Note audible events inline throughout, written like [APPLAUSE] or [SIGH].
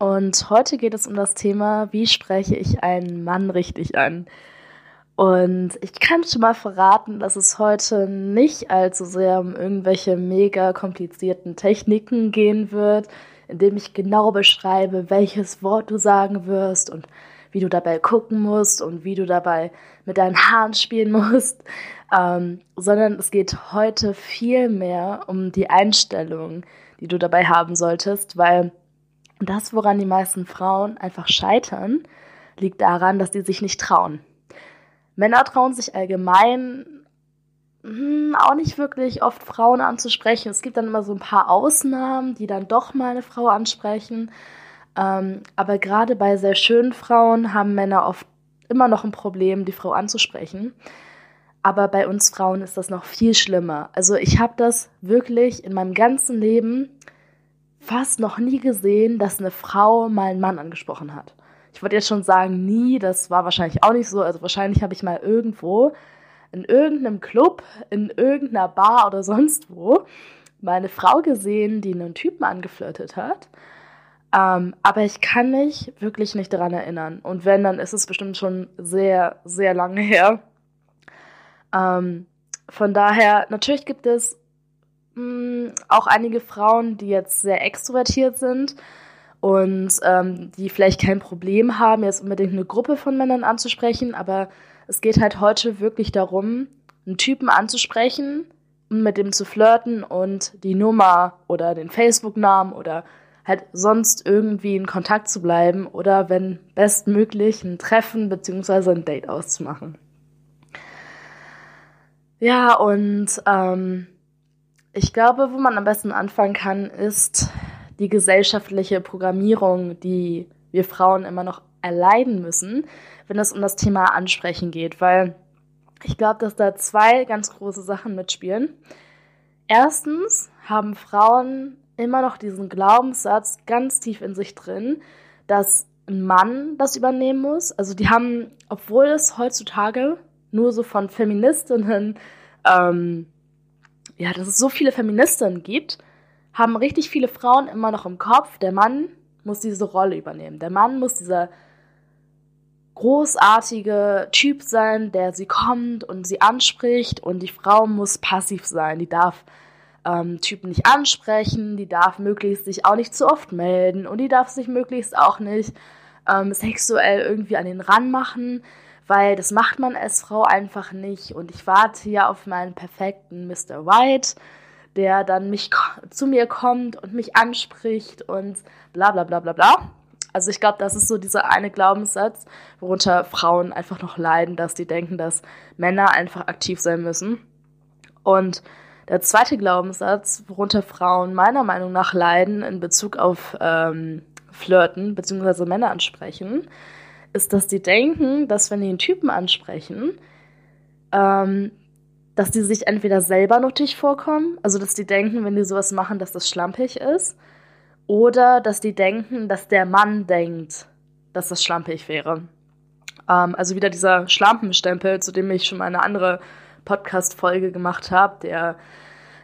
Und heute geht es um das Thema, wie spreche ich einen Mann richtig an? Und ich kann schon mal verraten, dass es heute nicht allzu sehr um irgendwelche mega komplizierten Techniken gehen wird, indem ich genau beschreibe, welches Wort du sagen wirst und wie du dabei gucken musst und wie du dabei mit deinen Haaren spielen [LAUGHS] musst, ähm, sondern es geht heute viel mehr um die Einstellung, die du dabei haben solltest, weil das, woran die meisten Frauen einfach scheitern, liegt daran, dass die sich nicht trauen. Männer trauen sich allgemein hm, auch nicht wirklich oft Frauen anzusprechen. Es gibt dann immer so ein paar Ausnahmen, die dann doch mal eine Frau ansprechen. Ähm, aber gerade bei sehr schönen Frauen haben Männer oft immer noch ein Problem, die Frau anzusprechen. Aber bei uns Frauen ist das noch viel schlimmer. Also ich habe das wirklich in meinem ganzen Leben fast noch nie gesehen, dass eine Frau mal einen Mann angesprochen hat. Ich wollte jetzt schon sagen, nie, das war wahrscheinlich auch nicht so. Also wahrscheinlich habe ich mal irgendwo in irgendeinem Club, in irgendeiner Bar oder sonst wo mal eine Frau gesehen, die einen Typen angeflirtet hat. Ähm, aber ich kann mich wirklich nicht daran erinnern. Und wenn, dann ist es bestimmt schon sehr, sehr lange her. Ähm, von daher, natürlich gibt es mh, hm, auch einige Frauen, die jetzt sehr extrovertiert sind und ähm, die vielleicht kein Problem haben, jetzt unbedingt eine Gruppe von Männern anzusprechen, aber es geht halt heute wirklich darum, einen Typen anzusprechen und mit dem zu flirten und die Nummer oder den Facebook-Namen oder halt sonst irgendwie in Kontakt zu bleiben oder wenn bestmöglich ein Treffen bzw. ein Date auszumachen. Ja, und ähm, ich glaube, wo man am besten anfangen kann, ist die gesellschaftliche Programmierung, die wir Frauen immer noch erleiden müssen, wenn es um das Thema Ansprechen geht, weil ich glaube, dass da zwei ganz große Sachen mitspielen. Erstens haben Frauen immer noch diesen Glaubenssatz ganz tief in sich drin, dass ein Mann das übernehmen muss. Also die haben, obwohl es heutzutage nur so von Feministinnen, ähm, ja, dass es so viele Feministinnen gibt, haben richtig viele Frauen immer noch im Kopf, der Mann muss diese Rolle übernehmen. Der Mann muss dieser großartige Typ sein, der sie kommt und sie anspricht und die Frau muss passiv sein. Die darf ähm, Typen nicht ansprechen, die darf möglichst sich auch nicht zu oft melden und die darf sich möglichst auch nicht ähm, sexuell irgendwie an den Rand machen weil das macht man als Frau einfach nicht. Und ich warte ja auf meinen perfekten Mr. White, der dann mich zu mir kommt und mich anspricht und bla bla bla bla bla. Also ich glaube, das ist so dieser eine Glaubenssatz, worunter Frauen einfach noch leiden, dass die denken, dass Männer einfach aktiv sein müssen. Und der zweite Glaubenssatz, worunter Frauen meiner Meinung nach leiden in Bezug auf ähm, Flirten bzw. Männer ansprechen, ist, dass die denken, dass wenn die einen Typen ansprechen, ähm, dass die sich entweder selber nuttig vorkommen, also dass die denken, wenn die sowas machen, dass das schlampig ist, oder dass die denken, dass der Mann denkt, dass das schlampig wäre. Ähm, also wieder dieser Schlampenstempel, zu dem ich schon mal eine andere Podcast-Folge gemacht habe, der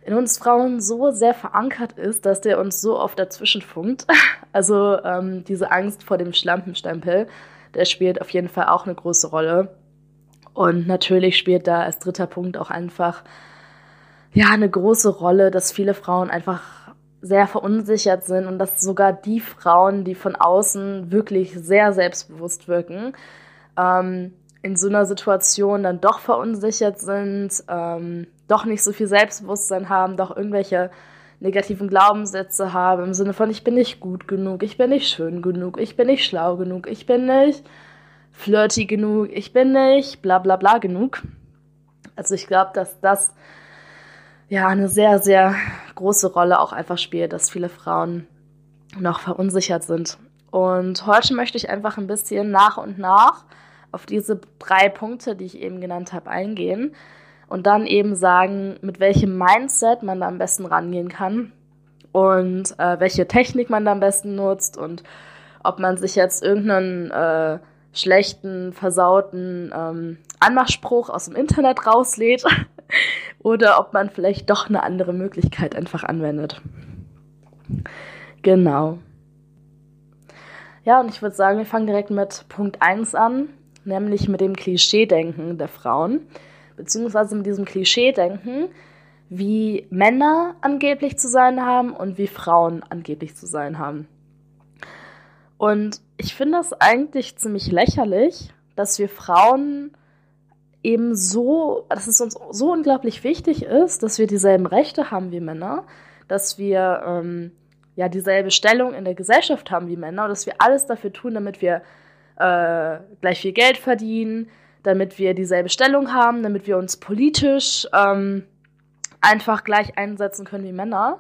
in uns Frauen so sehr verankert ist, dass der uns so oft dazwischen funkt. [LAUGHS] Also ähm, diese Angst vor dem Schlampenstempel der spielt auf jeden Fall auch eine große Rolle. Und natürlich spielt da als dritter Punkt auch einfach ja eine große Rolle, dass viele Frauen einfach sehr verunsichert sind und dass sogar die Frauen, die von außen wirklich sehr selbstbewusst wirken, ähm, in so einer Situation dann doch verunsichert sind, ähm, doch nicht so viel Selbstbewusstsein haben, doch irgendwelche negativen Glaubenssätze habe, im Sinne von, ich bin nicht gut genug, ich bin nicht schön genug, ich bin nicht schlau genug, ich bin nicht flirty genug, ich bin nicht bla bla bla genug. Also ich glaube, dass das ja eine sehr, sehr große Rolle auch einfach spielt, dass viele Frauen noch verunsichert sind. Und heute möchte ich einfach ein bisschen nach und nach auf diese drei Punkte, die ich eben genannt habe, eingehen und dann eben sagen, mit welchem Mindset man da am besten rangehen kann und äh, welche Technik man da am besten nutzt und ob man sich jetzt irgendeinen äh, schlechten, versauten ähm, Anmachspruch aus dem Internet rauslädt [LAUGHS] oder ob man vielleicht doch eine andere Möglichkeit einfach anwendet. Genau. Ja, und ich würde sagen, wir fangen direkt mit Punkt 1 an, nämlich mit dem Klischee-Denken der Frauen, beziehungsweise mit diesem Klischee-Denken, wie Männer angeblich zu sein haben und wie Frauen angeblich zu sein haben. Und ich finde das eigentlich ziemlich lächerlich, dass wir Frauen eben so, dass es uns so unglaublich wichtig ist, dass wir dieselben Rechte haben wie Männer, dass wir ähm, ja dieselbe Stellung in der Gesellschaft haben wie Männer und dass wir alles dafür tun, damit wir äh, gleich viel Geld verdienen, damit wir dieselbe Stellung haben, damit wir uns politisch ähm, einfach gleich einsetzen können wie Männer.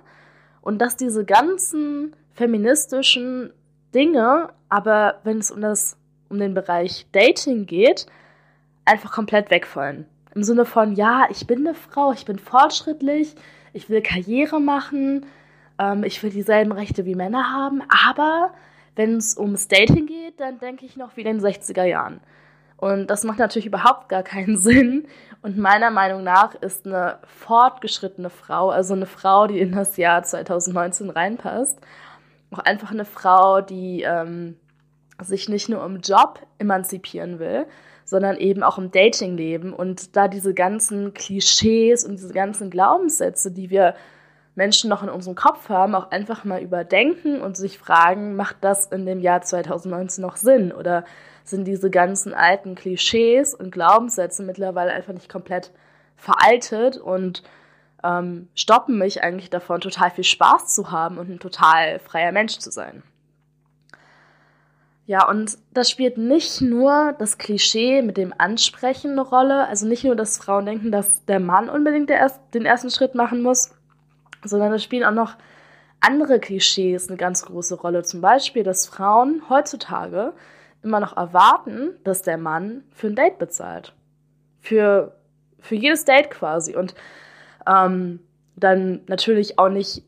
Und dass diese ganzen feministischen Dinge, aber wenn es um das, um den Bereich Dating geht, einfach komplett wegfallen. Im Sinne von, ja, ich bin eine Frau, ich bin fortschrittlich, ich will Karriere machen, ähm, ich will dieselben Rechte wie Männer haben, aber wenn es ums Dating geht, dann denke ich noch wie in den 60er Jahren. Und das macht natürlich überhaupt gar keinen [LAUGHS] Sinn. Und meiner Meinung nach ist eine fortgeschrittene Frau, also eine Frau, die in das Jahr 2019 reinpasst, auch einfach eine Frau, die ähm, sich nicht nur im Job emanzipieren will, sondern eben auch im Datingleben und da diese ganzen Klischees und diese ganzen Glaubenssätze, die wir Menschen noch in unserem Kopf haben, auch einfach mal überdenken und sich fragen, macht das in dem Jahr 2019 noch Sinn? Oder sind diese ganzen alten Klischees und Glaubenssätze mittlerweile einfach nicht komplett veraltet und ähm, stoppen mich eigentlich davon, total viel Spaß zu haben und ein total freier Mensch zu sein. Ja, und das spielt nicht nur das Klischee mit dem Ansprechen eine Rolle, also nicht nur, dass Frauen denken, dass der Mann unbedingt erst, den ersten Schritt machen muss, sondern es spielen auch noch andere Klischees eine ganz große Rolle. Zum Beispiel, dass Frauen heutzutage immer noch erwarten, dass der Mann für ein Date bezahlt. Für, für jedes Date quasi. Und ähm, dann natürlich auch nicht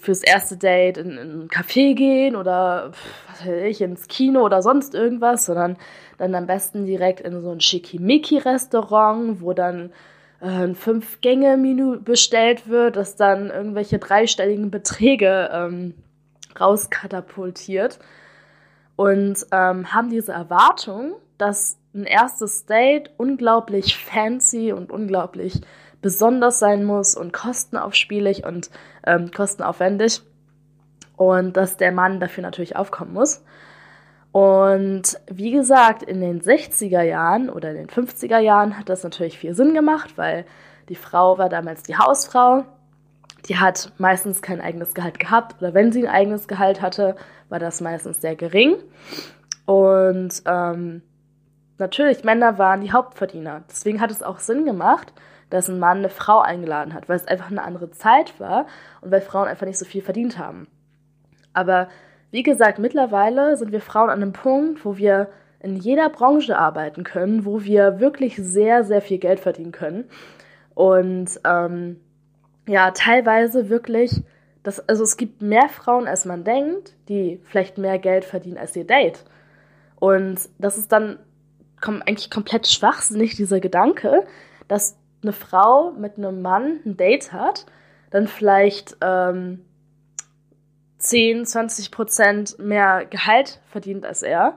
fürs erste Date in, in ein Café gehen oder was weiß ich, ins Kino oder sonst irgendwas, sondern dann am besten direkt in so ein Schickimicki-Restaurant, wo dann äh, ein Fünf-Gänge-Menü bestellt wird, das dann irgendwelche dreistelligen Beträge ähm, rauskatapultiert. Und ähm, haben diese Erwartung, dass ein erstes Date unglaublich fancy und unglaublich besonders sein muss und kostenaufspielig und ähm, kostenaufwendig und dass der Mann dafür natürlich aufkommen muss. Und wie gesagt, in den 60er Jahren oder in den 50er Jahren hat das natürlich viel Sinn gemacht, weil die Frau war damals die Hausfrau. Die hat meistens kein eigenes Gehalt gehabt oder wenn sie ein eigenes Gehalt hatte, war das meistens sehr gering. Und ähm, natürlich, Männer waren die Hauptverdiener. Deswegen hat es auch Sinn gemacht, dass ein Mann eine Frau eingeladen hat, weil es einfach eine andere Zeit war und weil Frauen einfach nicht so viel verdient haben. Aber wie gesagt, mittlerweile sind wir Frauen an einem Punkt, wo wir in jeder Branche arbeiten können, wo wir wirklich sehr, sehr viel Geld verdienen können. Und ähm, ja, teilweise wirklich, das, also es gibt mehr Frauen, als man denkt, die vielleicht mehr Geld verdienen als ihr Date. Und das ist dann kom eigentlich komplett schwachsinnig, dieser Gedanke, dass eine Frau mit einem Mann ein Date hat, dann vielleicht ähm, 10, 20 Prozent mehr Gehalt verdient als er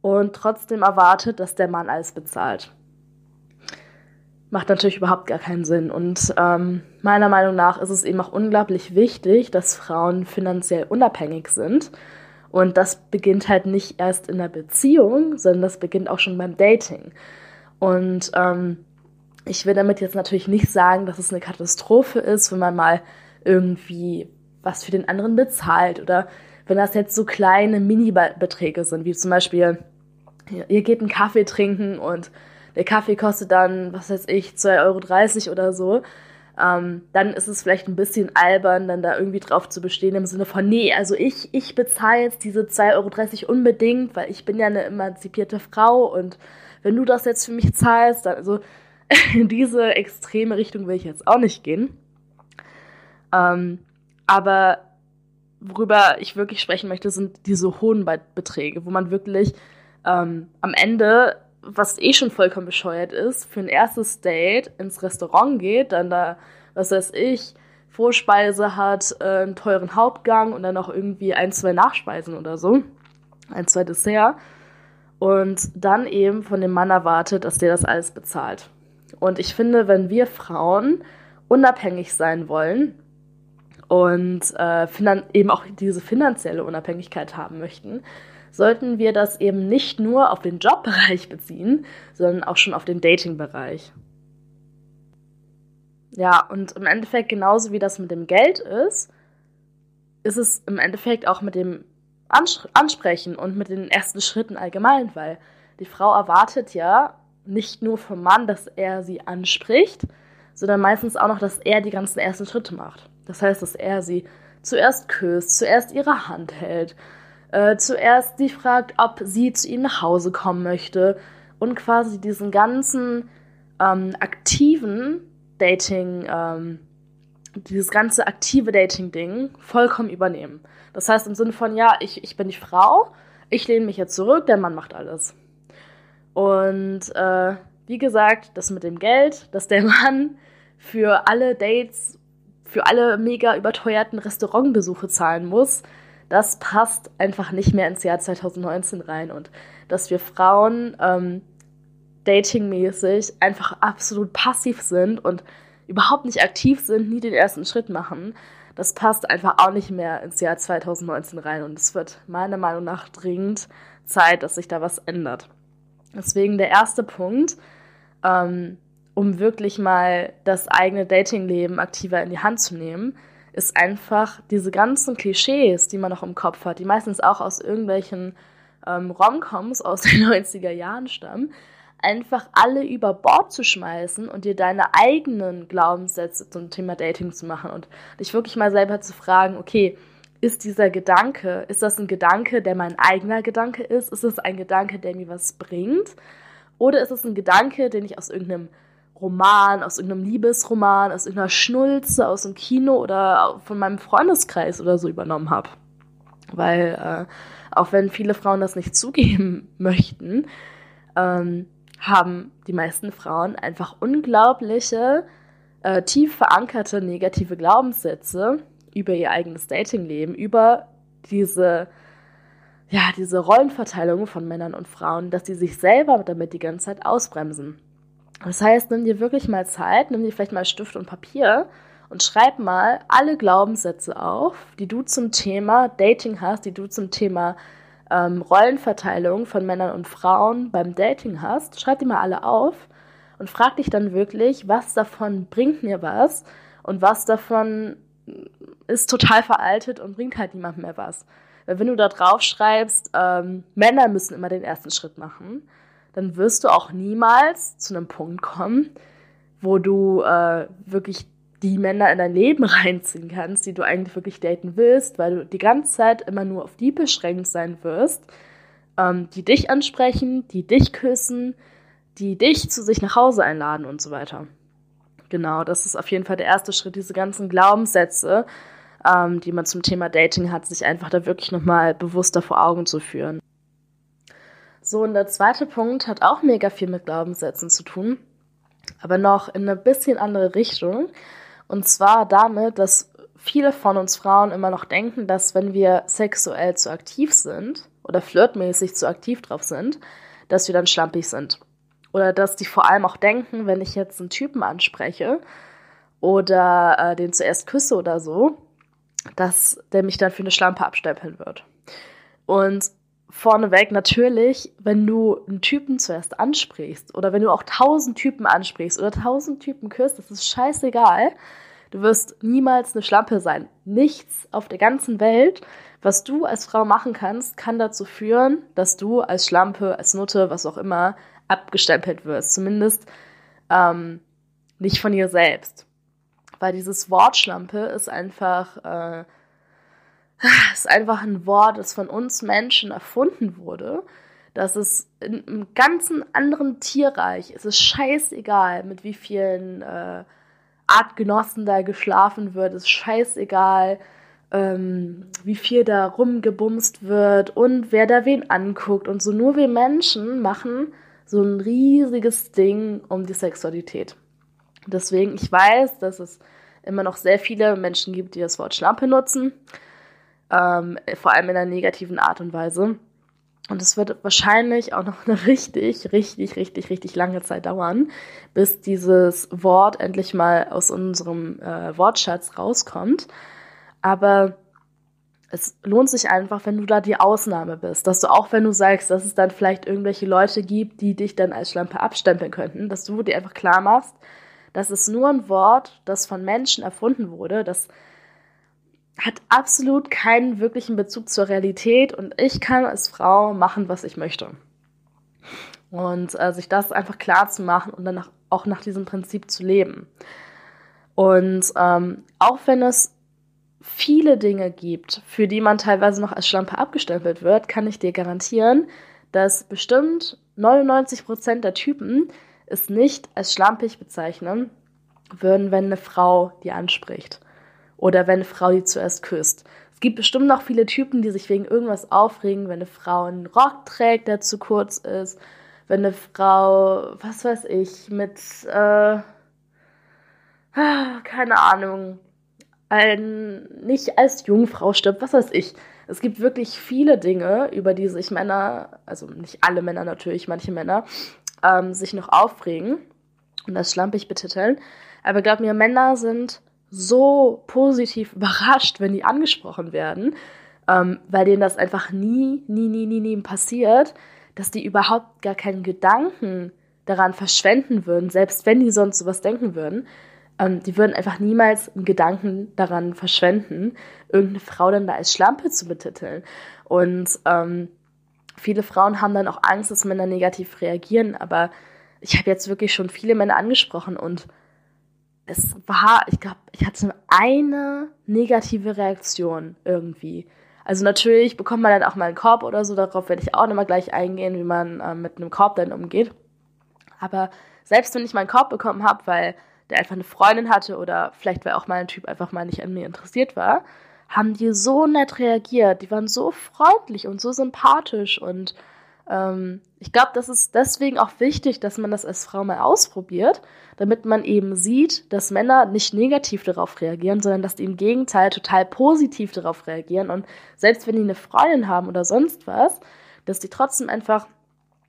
und trotzdem erwartet, dass der Mann alles bezahlt. Macht natürlich überhaupt gar keinen Sinn. Und ähm, meiner Meinung nach ist es eben auch unglaublich wichtig, dass Frauen finanziell unabhängig sind. Und das beginnt halt nicht erst in der Beziehung, sondern das beginnt auch schon beim Dating. Und ähm, ich will damit jetzt natürlich nicht sagen, dass es eine Katastrophe ist, wenn man mal irgendwie was für den anderen bezahlt oder wenn das jetzt so kleine Mini-Beträge sind, wie zum Beispiel, ihr geht einen Kaffee trinken und der Kaffee kostet dann, was weiß ich, 2,30 Euro oder so. ähm, dann ist es vielleicht ein bisschen albern, dann da irgendwie drauf zu bestehen im Sinne von, nee, also ich, ich bezahle jetzt diese 2,30 Euro unbedingt, weil ich bin ja eine emanzipierte Frau und wenn du das jetzt für mich zahlst, dann, also [LAUGHS] in diese extreme Richtung will ich jetzt auch nicht gehen. Ähm, aber worüber ich wirklich sprechen möchte, sind diese hohen Beträge, wo man wirklich ähm, am Ende, was eh schon vollkommen bescheuert ist, für ein erstes Date ins Restaurant geht, dann da, was weiß ich, Vorspeise hat, äh, einen teuren Hauptgang und dann noch irgendwie ein, zwei Nachspeisen oder so, ein, zwei Dessert und dann eben von dem Mann erwartet, dass der das alles bezahlt. Und ich finde, wenn wir Frauen unabhängig sein wollen und äh, eben auch diese finanzielle Unabhängigkeit haben möchten, sollten wir das eben nicht nur auf den Jobbereich beziehen, sondern auch schon auf den Datingbereich. Ja, und im Endeffekt genauso wie das mit dem Geld ist, ist es im Endeffekt auch mit dem ansprechen und mit den ersten Schritten allgemein, weil die Frau erwartet ja nicht nur vom Mann, dass er sie anspricht, sondern meistens auch noch, dass er die ganzen ersten Schritte macht. Das heißt, dass er sie zuerst küsst, zuerst ihre Hand hält, äh, zuerst sie fragt, ob sie zu ihm nach Hause kommen möchte und quasi diesen ganzen ähm, aktiven Dating, ähm, dieses ganze aktive Dating-Ding vollkommen übernehmen. Das heißt im Sinne von, ja, ich, ich bin die Frau, ich lehne mich jetzt zurück, der Mann macht alles. Und äh, wie gesagt, das mit dem Geld, dass der [LAUGHS] Mann für alle Dates, für alle mega überteuerten Restaurantbesuche zahlen muss, das passt einfach nicht mehr ins Jahr 2019 rein. Und dass wir Frauen ähm, datingmäßig einfach absolut passiv sind und überhaupt nicht aktiv sind, nie den ersten Schritt machen, das passt einfach auch nicht mehr ins Jahr 2019 rein. Und es wird meiner Meinung nach dringend Zeit, dass sich da was ändert. Deswegen der erste Punkt, ähm, um wirklich mal das eigene Datingleben aktiver in die Hand zu nehmen, ist einfach diese ganzen Klischees, die man noch im Kopf hat, die meistens auch aus irgendwelchen ähm, Romcoms aus den [LAUGHS] 90er Jahren stammen, einfach alle über Bord zu schmeißen und dir deine eigenen Glaubenssätze zum Thema Dating zu machen und dich wirklich mal selber zu fragen, okay, ist dieser Gedanke, ist das ein Gedanke, der mein eigener Gedanke ist? Ist es ein Gedanke, der mir was bringt? Oder ist es ein Gedanke, den ich aus irgendeinem Roman, aus irgendeinem Liebesroman, aus irgendeiner Schnulze, aus dem Kino oder von meinem Freundeskreis oder so übernommen habe? Weil, äh, auch wenn viele Frauen das nicht zugeben [LAUGHS] möchten, ähm, haben die meisten Frauen einfach unglaubliche, äh, tief verankerte negative Glaubenssätze über ihr eigenes Datingleben, über diese, ja, diese Rollenverteilung von Männern und Frauen, dass sie sich selber damit die ganze Zeit ausbremsen. Das heißt, nimm dir wirklich mal Zeit, nimm dir vielleicht mal Stift und Papier und schreib mal alle Glaubenssätze auf, die du zum Thema Dating hast, die du zum Thema ähm, Rollenverteilung von Männern und Frauen beim Dating hast, schreib die mal alle auf und frag dich dann wirklich, was davon bringt mir was und was davon ist total veraltet und bringt halt niemandem mehr was. Weil wenn du da drauf schreibst, ähm, Männer müssen immer den ersten Schritt machen, dann wirst du auch niemals zu einem Punkt kommen, wo du äh, wirklich die Männer in dein Leben [LAUGHS] reinziehen kannst, die du eigentlich wirklich daten willst, weil du die ganze Zeit immer nur auf die beschränkt sein wirst, ähm, die dich ansprechen, die dich küssen, die dich zu sich nach Hause einladen und so weiter. Genau, das ist auf jeden Fall der erste Schritt, diese ganzen Glaubenssätze, ähm, die man zum Thema Dating hat, sich einfach da wirklich nochmal bewusster vor Augen zu führen. So, und der zweite Punkt hat auch mega viel mit Glaubenssätzen zu tun, aber noch in eine bisschen andere Richtung. Und zwar damit, dass viele von uns Frauen immer noch denken, dass wenn wir sexuell zu aktiv sind oder flirtmäßig zu aktiv drauf sind, dass wir dann schlampig sind. Oder dass die vor allem auch denken, wenn ich jetzt einen Typen anspreche oder äh, den zuerst küsse oder so, dass der mich dann für eine Schlampe abstempeln wird. Und vorneweg natürlich, wenn du einen Typen zuerst ansprichst oder wenn du auch tausend Typen ansprichst oder tausend Typen küsst, das ist scheißegal. Du wirst niemals eine Schlampe sein. Nichts auf der ganzen Welt, was du als Frau machen kannst, kann dazu führen, dass du als Schlampe, als Nutte, was auch immer, abgestempelt wirst. Zumindest ähm, nicht von ihr selbst. weil dieses Wort Schlampe ist einfach, äh, ist einfach ein Wort, das von uns Menschen erfunden wurde. Das ist in einem ganzen anderen Tierreich. Es ist scheißegal, mit wie vielen äh, Artgenossen da geschlafen wird. Es ist scheißegal, ähm, wie viel da rumgebumst wird und wer da wen anguckt und so. Nur wir Menschen machen so ein riesiges Ding um die Sexualität. Deswegen, ich weiß, dass es immer noch sehr viele Menschen gibt, die das Wort Schlampe nutzen, ähm, vor allem in einer negativen Art und Weise. Und es wird wahrscheinlich auch noch eine richtig, richtig, richtig, richtig lange Zeit dauern, bis dieses Wort endlich mal aus unserem äh, Wortschatz rauskommt. Aber es lohnt sich einfach, wenn du da die Ausnahme bist, dass du auch, wenn du sagst, dass es dann vielleicht irgendwelche Leute gibt, die dich dann als Schlampe abstempeln könnten, dass du dir einfach klar machst, das ist nur ein Wort, das von Menschen erfunden wurde, das hat absolut keinen wirklichen Bezug zur Realität und ich kann als Frau machen, was ich möchte. Und äh, sich das einfach klar zu machen und dann auch nach diesem Prinzip zu leben. Und ähm, auch wenn es viele Dinge gibt, für die man teilweise noch als Schlampe abgestempelt wird, kann ich dir garantieren, dass bestimmt 99% der Typen es nicht als schlampig bezeichnen würden, wenn eine Frau die anspricht. Oder wenn eine Frau die zuerst küsst. Es gibt bestimmt noch viele Typen, die sich wegen irgendwas aufregen, wenn eine Frau einen Rock trägt, der zu kurz ist. Wenn eine Frau, was weiß ich, mit, äh, keine Ahnung, ein, nicht als Jungfrau stirbt, was weiß ich. Es gibt wirklich viele Dinge, über die sich Männer, also nicht alle Männer natürlich, manche Männer, ähm, sich noch aufregen und das schlampig betiteln. Aber glaub mir, Männer sind so positiv überrascht, wenn die angesprochen werden, ähm, weil denen das einfach nie, nie, nie, nie, nie passiert, dass die überhaupt gar keinen Gedanken daran verschwenden würden, selbst wenn die sonst sowas denken würden. Ähm, die würden einfach niemals einen Gedanken daran verschwenden, irgendeine Frau dann da als Schlampe zu betiteln. Und ähm, viele Frauen haben dann auch Angst, dass Männer negativ reagieren, aber ich habe jetzt wirklich schon viele Männer angesprochen und es war, ich glaube, ich hatte eine negative Reaktion irgendwie. Also natürlich bekommt man dann auch mal einen Korb oder so, darauf werde ich auch nochmal gleich eingehen, wie man äh, mit einem Korb dann umgeht. Aber selbst wenn ich meinen Korb bekommen habe, weil der einfach eine Freundin hatte oder vielleicht weil auch mal ein Typ einfach mal nicht an mir interessiert war, haben die so nett reagiert. Die waren so freundlich und so sympathisch und ähm, ich glaube, das ist deswegen auch wichtig, dass man das als Frau mal ausprobiert, damit man eben sieht, dass Männer nicht negativ darauf reagieren, sondern dass die im Gegenteil total positiv darauf reagieren. Und selbst wenn die eine Freundin haben oder sonst was, dass die trotzdem einfach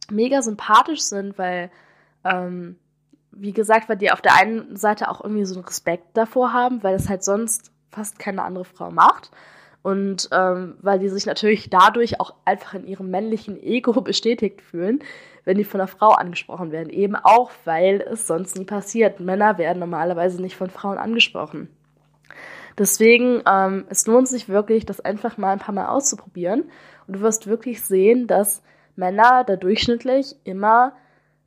mega sympathisch sind, weil, ähm, wie gesagt, weil die auf der einen Seite auch irgendwie so einen Respekt davor haben, weil es halt sonst fast keine andere Frau macht. Und ähm, weil die sich natürlich dadurch auch einfach in ihrem männlichen Ego [LAUGHS] bestätigt fühlen, wenn die von einer Frau angesprochen werden. Eben auch, weil es sonst nie passiert. Männer werden normalerweise nicht von Frauen angesprochen. Deswegen, ähm, es lohnt sich wirklich, das einfach mal ein paar Mal auszuprobieren. Und du wirst wirklich sehen, dass Männer da durchschnittlich immer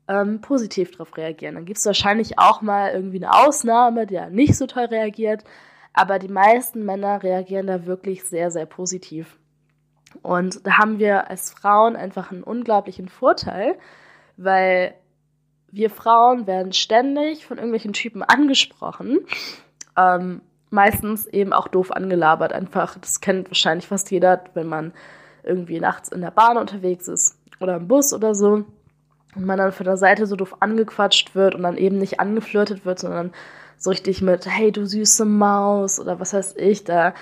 ähm, positiv darauf reagieren. Dann gibt es wahrscheinlich auch mal irgendwie eine Ausnahme, der nicht so toll reagiert. Aber die meisten Männer reagieren da wirklich sehr, sehr positiv. Und da haben wir als Frauen einfach einen unglaublichen Vorteil, weil wir Frauen werden ständig von irgendwelchen Typen angesprochen. Ähm, meistens eben auch doof angelabert. Einfach, das kennt wahrscheinlich fast jeder, wenn man irgendwie nachts in der Bahn unterwegs ist oder im Bus oder so und man dann von der Seite so doof angequatscht wird und dann eben nicht angeflirtet wird, sondern so richtig mit, hey du süße Maus oder was weiß ich, da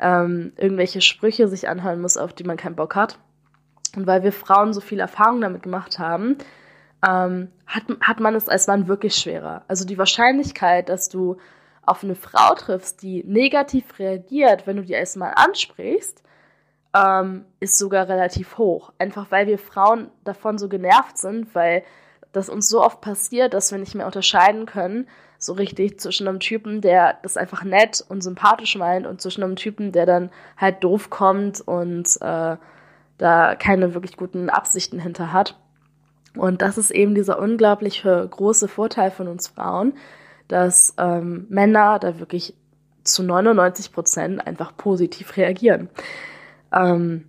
ähm, irgendwelche Sprüche sich anhören muss, auf die man keinen Bock hat. Und weil wir Frauen so viel Erfahrung damit gemacht haben, ähm, hat, hat man es als Mann wirklich schwerer. Also die Wahrscheinlichkeit, dass du auf eine Frau triffst, die negativ reagiert, wenn du die als Mann ansprichst, ähm, ist sogar relativ hoch. Einfach weil wir Frauen davon so genervt sind, weil das uns so oft passiert, dass wir nicht mehr unterscheiden können, so richtig zwischen einem Typen, der das einfach nett und sympathisch meint und zwischen einem Typen, der dann halt doof kommt und äh, da keine wirklich guten Absichten hinter hat. Und das ist eben dieser unglaubliche große Vorteil von uns Frauen, dass ähm, Männer da wirklich zu 99 Prozent einfach positiv reagieren. Ähm,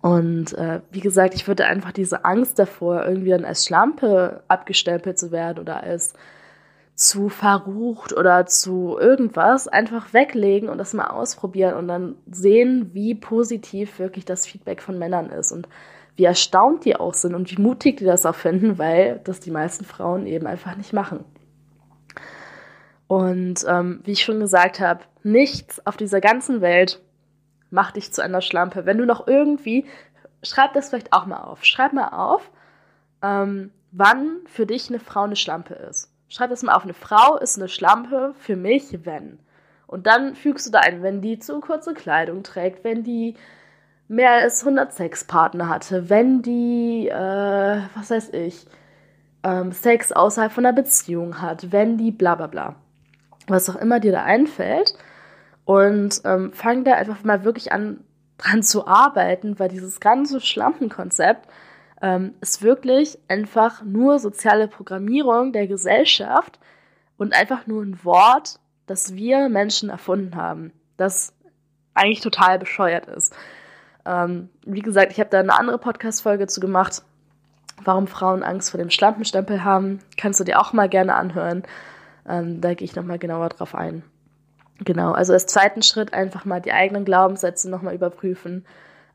und äh, wie gesagt, ich würde einfach diese Angst davor, irgendwie dann als Schlampe abgestempelt zu werden oder als zu verrucht oder zu irgendwas, einfach weglegen und das mal ausprobieren und dann sehen, wie positiv wirklich das Feedback von Männern ist und wie erstaunt die auch sind und wie mutig die das auch finden, weil das die meisten Frauen eben einfach nicht machen. Und ähm, wie ich schon gesagt habe, nichts auf dieser ganzen Welt macht dich zu einer Schlampe. Wenn du noch irgendwie, schreib das vielleicht auch mal auf. Schreib mal auf, ähm, wann für dich eine Frau eine Schlampe ist. Schreib das mal auf. Eine Frau ist eine Schlampe für mich, wenn. Und dann fügst du da ein, wenn die zu kurze Kleidung trägt, wenn die mehr als 100 Sexpartner hatte, wenn die, äh, was weiß ich, ähm, Sex außerhalb von einer Beziehung hat, wenn die bla bla bla. Was auch immer dir da einfällt. Und ähm, fang da einfach mal wirklich an, dran zu arbeiten, weil dieses ganze Schlampenkonzept ähm, ist wirklich einfach nur soziale Programmierung der Gesellschaft und einfach nur ein Wort, das wir Menschen erfunden haben, das eigentlich total bescheuert ist. Ähm, wie gesagt, ich habe da eine andere Podcast-Folge zu gemacht, warum Frauen Angst vor dem Schlampenstempel haben. Kannst du dir auch mal gerne anhören. Ähm, da gehe ich nochmal genauer drauf ein. Genau, also als zweiten Schritt einfach mal die eigenen Glaubenssätze nochmal überprüfen,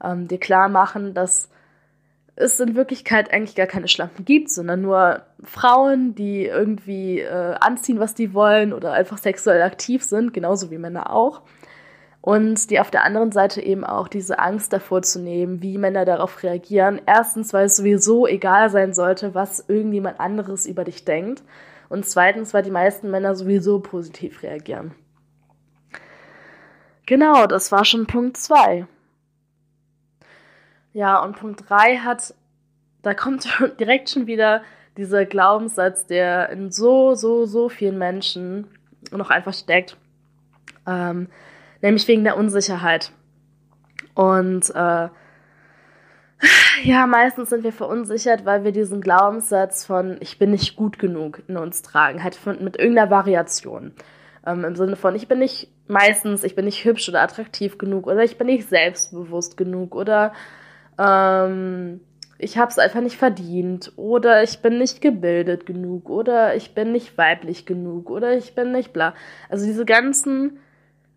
ähm, dir klar machen, dass es in Wirklichkeit eigentlich gar keine Schlampen gibt, sondern nur Frauen, die irgendwie äh, anziehen, was die wollen oder einfach sexuell aktiv sind, genauso wie Männer auch. Und die auf der anderen Seite eben auch diese Angst davor zu nehmen, wie Männer darauf reagieren. Erstens, weil es sowieso egal sein sollte, was irgendjemand anderes über dich denkt. Und zweitens, weil die meisten Männer sowieso positiv reagieren. Genau, das war schon Punkt zwei. Ja, und Punkt 3 hat, da kommt [LAUGHS] direkt schon wieder dieser Glaubenssatz, der in so, so, so vielen Menschen noch einfach steckt. Ähm, nämlich wegen der Unsicherheit. Und äh, [SIGHS] ja, meistens sind wir verunsichert, weil wir diesen Glaubenssatz von ich bin nicht gut genug in uns tragen, halt von, mit irgendeiner Variation. Ähm, Im Sinne von ich bin nicht meistens, ich bin nicht hübsch oder attraktiv genug oder ich bin nicht selbstbewusst genug oder ähm, ich habe es einfach nicht verdient oder ich bin nicht gebildet genug oder ich bin nicht weiblich genug oder ich bin nicht bla. Also diese ganzen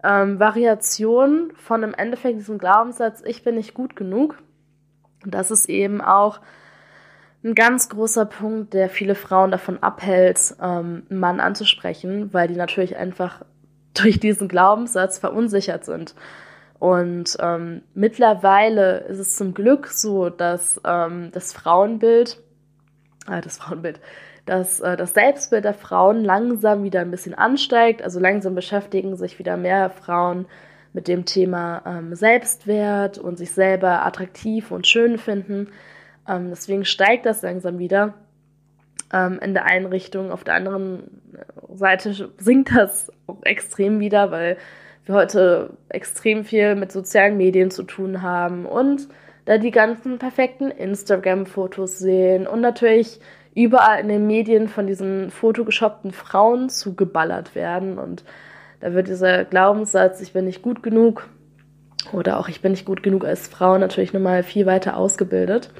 ähm, Variationen von im Endeffekt diesem Glaubenssatz, ich bin nicht gut genug. Das ist eben auch ein ganz großer Punkt, der viele Frauen davon abhält, ähm, einen Mann anzusprechen, weil die natürlich einfach [LAUGHS] durch diesen Glaubenssatz verunsichert sind. Und ähm, mittlerweile ist es zum Glück so, dass ähm, das Frauenbild, äh, das Frauenbild, dass äh, das Selbstbild der Frauen langsam wieder ein bisschen ansteigt. Also langsam beschäftigen sich wieder mehr Frauen mit dem Thema ähm, Selbstwert und sich selber attraktiv und schön finden. Ähm, deswegen steigt das langsam wieder ähm, in der Einrichtung. Auf der anderen Seite sinkt das auch extrem wieder, weil wir heute extrem viel mit sozialen Medien zu tun haben und da die ganzen perfekten Instagram-Fotos sehen und natürlich überall in den Medien von diesen fotogeshoppten Frauen zugeballert werden und da wird dieser Glaubenssatz, ich bin nicht gut genug oder auch ich bin nicht gut genug als Frau natürlich nochmal viel weiter ausgebildet.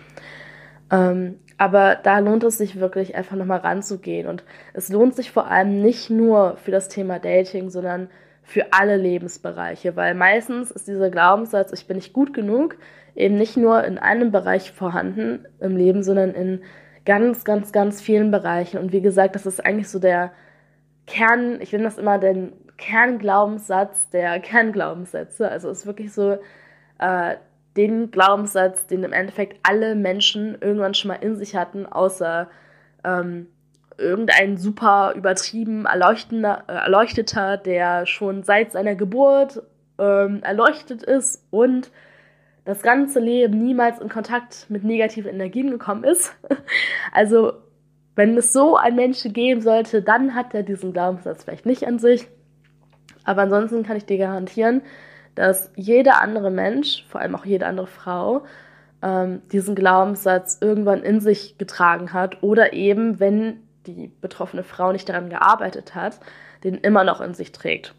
Ähm, aber da lohnt es sich wirklich einfach nochmal ranzugehen und es lohnt sich vor allem nicht nur für das Thema Dating, sondern für alle Lebensbereiche, weil meistens ist dieser Glaubenssatz, ich bin nicht gut genug, eben nicht nur in einem Bereich vorhanden im Leben, sondern in ganz, ganz, ganz vielen Bereichen. Und wie gesagt, das ist eigentlich so der Kern, ich nenne das immer den Kernglaubenssatz der Kernglaubenssätze. Also ist wirklich so äh, den Glaubenssatz, den im Endeffekt alle Menschen irgendwann schon mal in sich hatten, außer ähm, irgendein super übertrieben erleuchtender, äh, Erleuchteter, der schon seit seiner Geburt ähm, erleuchtet ist und das ganze Leben niemals in Kontakt mit negativen Energien gekommen ist. [LAUGHS] also, wenn es so ein Mensch geben sollte, dann hat er diesen Glaubenssatz vielleicht nicht an sich. Aber ansonsten kann ich dir garantieren, dass jeder andere Mensch, vor allem auch jede andere Frau, ähm, diesen Glaubenssatz irgendwann in sich getragen hat oder eben, wenn die betroffene Frau nicht daran gearbeitet hat, den immer noch in sich trägt.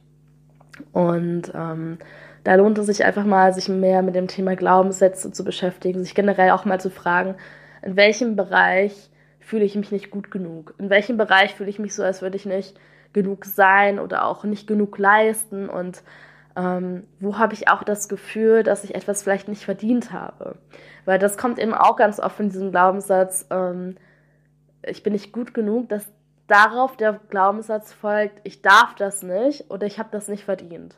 Und ähm, da lohnt es sich einfach mal, sich mehr mit dem Thema Glaubenssätze zu beschäftigen, sich generell auch mal zu fragen, in welchem Bereich fühle ich mich nicht gut genug? In welchem Bereich fühle ich mich so, als würde ich nicht genug sein oder auch nicht genug leisten? Und ähm, wo habe ich auch das Gefühl, dass ich etwas vielleicht nicht verdient habe? Weil das kommt eben auch ganz oft in diesem Glaubenssatz, ähm, ich bin nicht gut genug, dass darauf der Glaubenssatz folgt, ich darf das nicht oder ich habe das nicht verdient.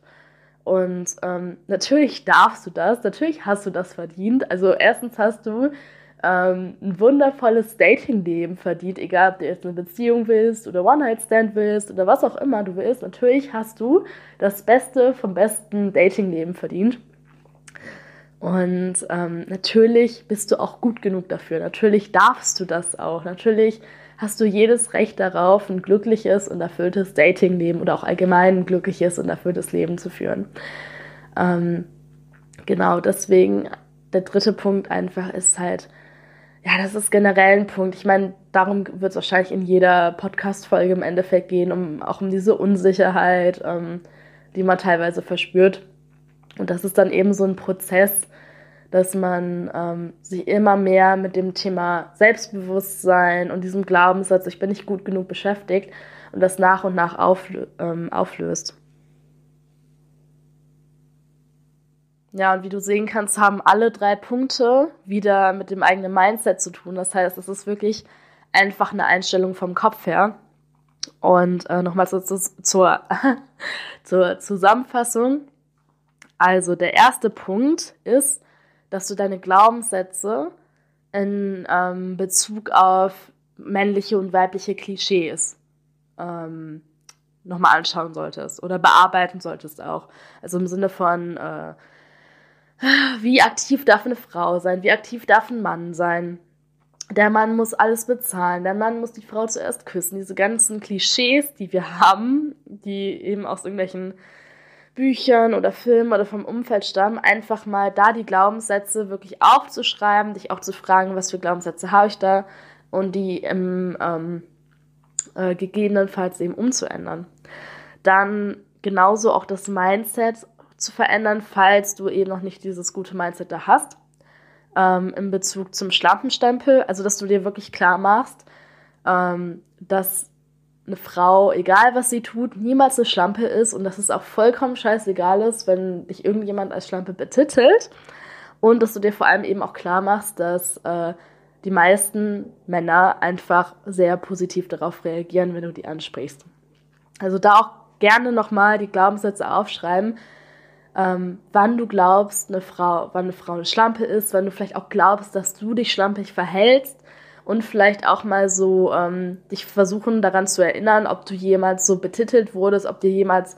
Und ähm, natürlich darfst du das, natürlich hast du das verdient. Also erstens hast du ähm, ein wundervolles Dating-Leben verdient, egal ob du jetzt eine Beziehung willst oder One-Night-Stand willst oder was auch immer du willst. Natürlich hast du das Beste vom besten Dating-Leben verdient. Und ähm, natürlich bist du auch gut genug dafür. Natürlich darfst du das auch. Natürlich hast du jedes Recht darauf, ein glückliches und erfülltes Datingleben oder auch allgemein ein glückliches und erfülltes Leben zu führen. Ähm, genau, deswegen der dritte Punkt einfach ist halt, ja, das ist generell ein Punkt. Ich meine, darum wird es wahrscheinlich in jeder Podcast-Folge im Endeffekt gehen, um auch um diese Unsicherheit, ähm, die man teilweise verspürt. Und das ist dann eben so ein Prozess, dass man ähm, sich immer mehr mit dem Thema Selbstbewusstsein und diesem Glaubenssatz, ich bin nicht gut genug beschäftigt und das nach und nach auflö ähm, auflöst. Ja, und wie du sehen kannst, haben alle drei Punkte wieder mit dem eigenen Mindset zu tun. Das heißt, es ist wirklich einfach eine Einstellung vom Kopf her. Und äh, nochmal zu, zu, zur, zur [LAUGHS] Zusammenfassung. Also der erste Punkt ist, dass du deine Glaubenssätze in ähm, Bezug auf männliche und weibliche Klischees ähm, nochmal anschauen solltest oder bearbeiten solltest auch. Also im Sinne von, äh, wie aktiv darf eine Frau sein, wie aktiv darf ein Mann sein. Der Mann muss alles bezahlen, der Mann muss die Frau zuerst küssen. Diese ganzen Klischees, die wir haben, die eben aus irgendwelchen Büchern oder Filmen oder vom Umfeld stammen, einfach mal da die Glaubenssätze wirklich aufzuschreiben, dich auch zu fragen, was für Glaubenssätze habe ich da und die im ähm, äh, gegebenenfalls eben umzuändern. Dann genauso auch das Mindset zu verändern, falls du eben noch nicht dieses gute Mindset da hast. Ähm, in Bezug zum Schlampenstempel, also dass du dir wirklich klar machst, ähm, dass eine Frau, egal was sie tut, niemals eine Schlampe ist und dass es auch vollkommen scheißegal ist, wenn dich irgendjemand als Schlampe betitelt. Und dass du dir vor allem eben auch klar machst, dass äh, die meisten Männer einfach sehr positiv darauf reagieren, wenn du die ansprichst. Also da auch gerne nochmal die Glaubenssätze aufschreiben, ähm, wann du glaubst, eine Frau, wann eine Frau eine Schlampe ist, wann du vielleicht auch glaubst, dass du dich schlampig verhältst und vielleicht auch mal so ähm, dich versuchen daran zu erinnern, ob du jemals so betitelt wurdest, ob dir jemals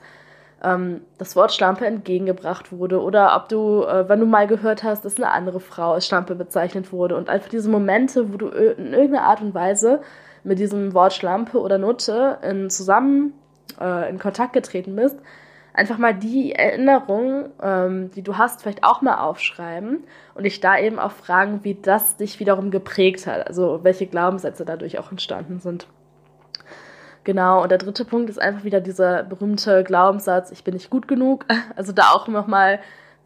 ähm, das Wort Schlampe entgegengebracht wurde oder ob du, äh, wenn du mal gehört hast, dass eine andere Frau als Schlampe bezeichnet wurde. Und einfach diese Momente, wo du in irgendeiner Art und Weise mit diesem Wort Schlampe oder Nutte in zusammen äh, in Kontakt getreten bist, einfach mal die Erinnerung, ähm, die du hast, vielleicht auch mal aufschreiben und dich da eben auch fragen, wie das dich wiederum geprägt hat, also welche Glaubenssätze dadurch auch entstanden sind. Genau, und der dritte Punkt ist einfach wieder dieser berühmte Glaubenssatz, ich bin nicht gut genug. [LAUGHS] Also da auch nochmal,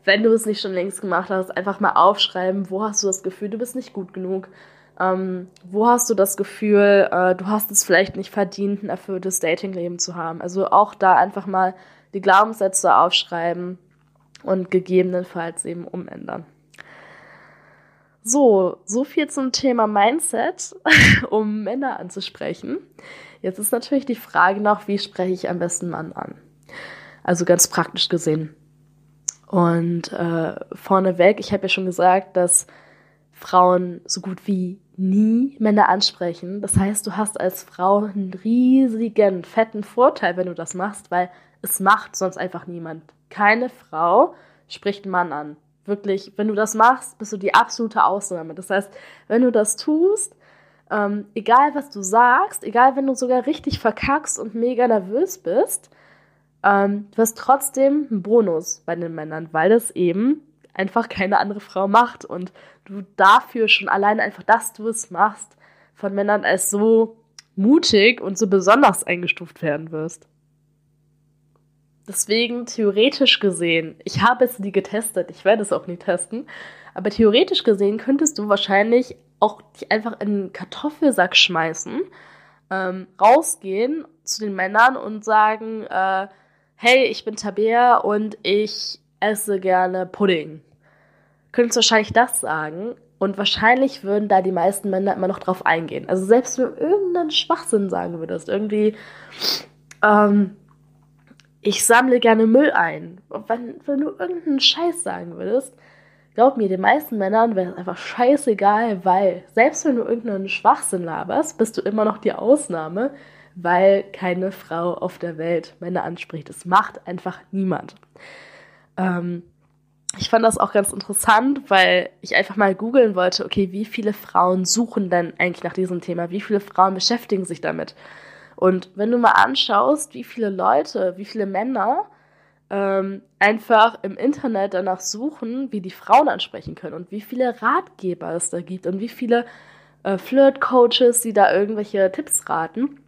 wenn du es nicht schon längst gemacht hast, einfach mal aufschreiben, wo hast du das Gefühl, du bist nicht gut genug. Ähm, wo hast du das Gefühl, äh, du hast es vielleicht nicht verdient, ein erfülltes Datingleben zu haben? Also auch da einfach mal die Glaubenssätze aufschreiben und gegebenenfalls eben umändern. So, so viel zum Thema Mindset, [LAUGHS] um Männer anzusprechen. Jetzt ist natürlich die Frage noch, wie spreche ich am besten Mann an? Also ganz praktisch gesehen. Und äh, vorneweg, ich habe ja schon gesagt, dass Frauen so gut wie nie Männer ansprechen. Das heißt, du hast als Frau einen riesigen, fetten Vorteil, wenn du das machst, weil es macht sonst einfach niemand. Keine Frau spricht einen Mann an. Wirklich, wenn du das machst, bist du die absolute Ausnahme. Das heißt, wenn du das tust, ähm, egal was du sagst, egal wenn du sogar richtig verkackst und mega nervös bist, ähm, du hast trotzdem einen Bonus bei den Männern, weil das eben einfach keine andere Frau macht und du dafür schon allein einfach, dass du es machst, von Männern als so mutig und so besonders eingestuft werden wirst. Deswegen theoretisch gesehen, ich habe es nie getestet, ich werde es auch nie testen, aber theoretisch gesehen könntest du wahrscheinlich auch dich einfach in einen Kartoffelsack schmeißen, ähm, rausgehen zu den Männern und sagen, äh, hey, ich bin Tabea und ich esse gerne Pudding. Könntest du wahrscheinlich das sagen und wahrscheinlich würden da die meisten Männer immer noch drauf eingehen. Also selbst wenn du irgendeinen Schwachsinn sagen würdest, irgendwie, ähm, ich sammle gerne Müll ein. Wenn, wenn du irgendeinen Scheiß sagen würdest, glaub mir, den meisten Männern wäre es einfach scheißegal, weil selbst wenn du irgendeinen Schwachsinn laberst, bist du immer noch die Ausnahme, weil keine Frau auf der Welt Männer anspricht. Das macht einfach niemand. Ähm, ich fand das auch ganz interessant, weil ich einfach mal googeln wollte, okay, wie viele Frauen suchen denn eigentlich nach diesem Thema? Wie viele Frauen beschäftigen sich damit? Und wenn du mal anschaust, wie viele Leute, wie viele Männer ähm, einfach im Internet danach suchen, wie die Frauen ansprechen können und wie viele Ratgeber es da gibt und wie viele äh, Flirt-Coaches, die da irgendwelche Tipps raten.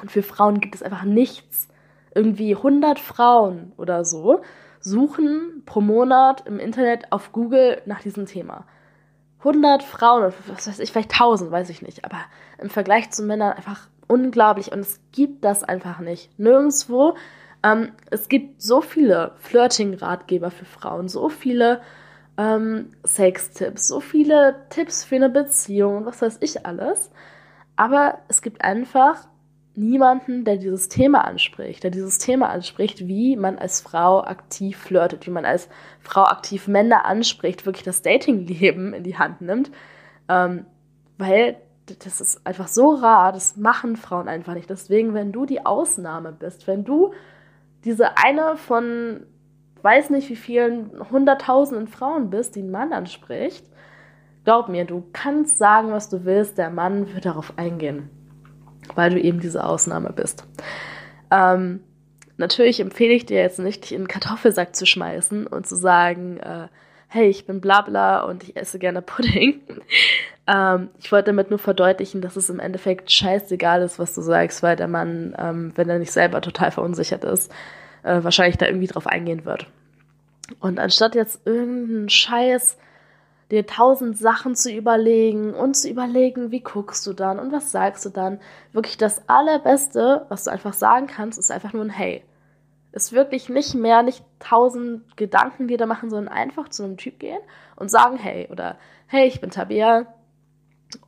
Und für Frauen gibt es einfach nichts. Irgendwie 100 Frauen oder so suchen pro Monat im Internet auf Google nach diesem Thema. 100 Frauen, was weiß ich, vielleicht 1000, weiß ich nicht, aber im Vergleich zu Männern einfach unglaublich und es gibt das einfach nicht. Nirgendwo. Ähm, es gibt so viele Flirting-Ratgeber für Frauen, so viele ähm, Sex-Tipps, so viele Tipps für eine Beziehung und was weiß ich alles. Aber es gibt einfach niemanden, der dieses Thema anspricht, der dieses Thema anspricht, wie man als Frau aktiv flirtet, wie man als Frau aktiv Männer anspricht, wirklich das Datingleben in die Hand nimmt. Ähm, weil das ist einfach so rar, das machen Frauen einfach nicht. Deswegen, wenn du die Ausnahme bist, wenn du diese eine von weiß nicht wie vielen hunderttausenden Frauen bist, die einen Mann anspricht, glaub mir, du kannst sagen, was du willst, der Mann wird darauf eingehen weil du eben diese Ausnahme bist. Ähm, natürlich empfehle ich dir jetzt nicht, dich in einen Kartoffelsack zu schmeißen und zu sagen, äh, hey, ich bin Blabla und ich esse gerne Pudding. Ähm, ich wollte damit nur verdeutlichen, dass es im Endeffekt scheißegal ist, was du sagst, weil der Mann, ähm, wenn er nicht selber total verunsichert ist, äh, wahrscheinlich da irgendwie drauf eingehen wird. Und anstatt jetzt irgendeinen Scheiß dir tausend Sachen zu überlegen und zu überlegen, wie guckst du dann und was sagst du dann. Wirklich das Allerbeste, was du einfach sagen kannst, ist einfach nur ein Hey. Ist wirklich nicht mehr, nicht tausend Gedanken, die da machen, sondern einfach zu einem Typ gehen und sagen Hey oder Hey, ich bin Tabea.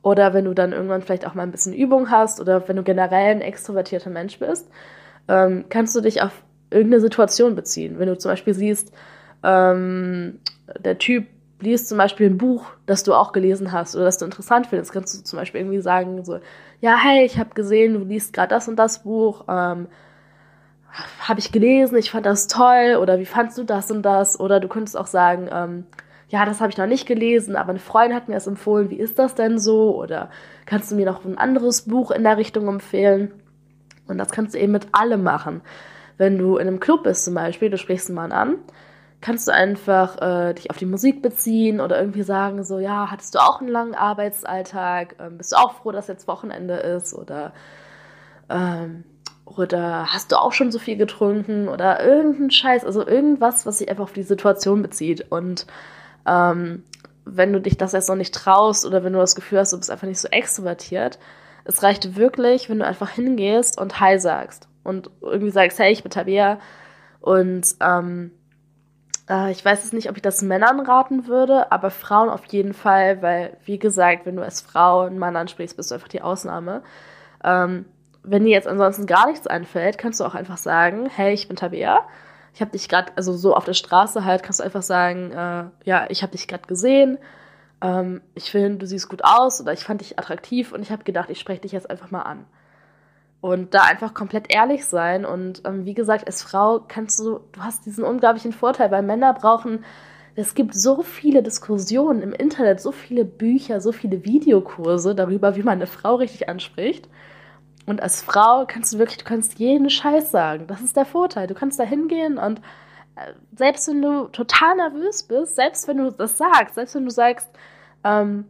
Oder wenn du dann irgendwann vielleicht auch mal ein bisschen Übung hast oder wenn du generell ein extrovertierter Mensch bist, ähm, kannst du dich auf irgendeine Situation beziehen. Wenn du zum Beispiel siehst, ähm, der Typ liest zum Beispiel ein Buch, das du auch gelesen hast oder das du interessant findest, kannst du zum Beispiel irgendwie sagen, so, ja, hey, ich habe gesehen, du liest gerade das und das Buch, ähm, habe ich gelesen, ich fand das toll oder wie fandst du das und das? Oder du könntest auch sagen, ähm, ja, das habe ich noch nicht gelesen, aber eine Freundin hat mir das empfohlen, wie ist das denn so? Oder kannst du mir noch ein anderes Buch in der Richtung empfehlen? Und das kannst du eben mit allem machen. Wenn du in einem Club bist zum Beispiel, du sprichst einen Mann an, kannst du einfach äh, dich auf die Musik beziehen oder irgendwie sagen, so, ja, hattest du auch einen langen Arbeitsalltag? Ähm, bist du auch froh, dass jetzt Wochenende ist? Oder, ähm, oder hast du auch schon so viel getrunken? Oder irgendein Scheiß, also irgendwas, was sich einfach auf die Situation bezieht. Und ähm, wenn du dich das jetzt noch nicht traust oder wenn du das Gefühl hast, du bist einfach nicht so extrovertiert, es reicht wirklich, wenn du einfach hingehst und Hi sagst. Und irgendwie sagst, hey, ich bin Tabea. Und ähm, äh, ich weiß es nicht, ob ich das Männern raten würde, aber Frauen auf jeden Fall, weil, wie gesagt, wenn du als Frau einen Mann ansprichst, bist du einfach die Ausnahme. Ähm, wenn dir jetzt ansonsten gar nichts einfällt, kannst du auch einfach sagen, hey, ich bin Tabea. Ich habe dich gerade, also so auf der Straße halt, kannst du einfach sagen, äh, ja, ich habe dich gerade gesehen. Ähm, ich finde, du siehst gut aus oder ich fand dich attraktiv und ich habe gedacht, ich spreche dich jetzt einfach mal an. Und da einfach komplett ehrlich sein. Und ähm, wie gesagt, als Frau kannst du, du hast diesen unglaublichen Vorteil, weil Männer brauchen, es gibt so viele Diskussionen im Internet, so viele Bücher, so viele Videokurse darüber, wie man eine Frau richtig anspricht. Und als Frau kannst du wirklich, du kannst jeden Scheiß sagen. Das ist der Vorteil. Du kannst da hingehen und äh, selbst wenn du total nervös bist, selbst wenn du das sagst, selbst wenn du sagst, ähm,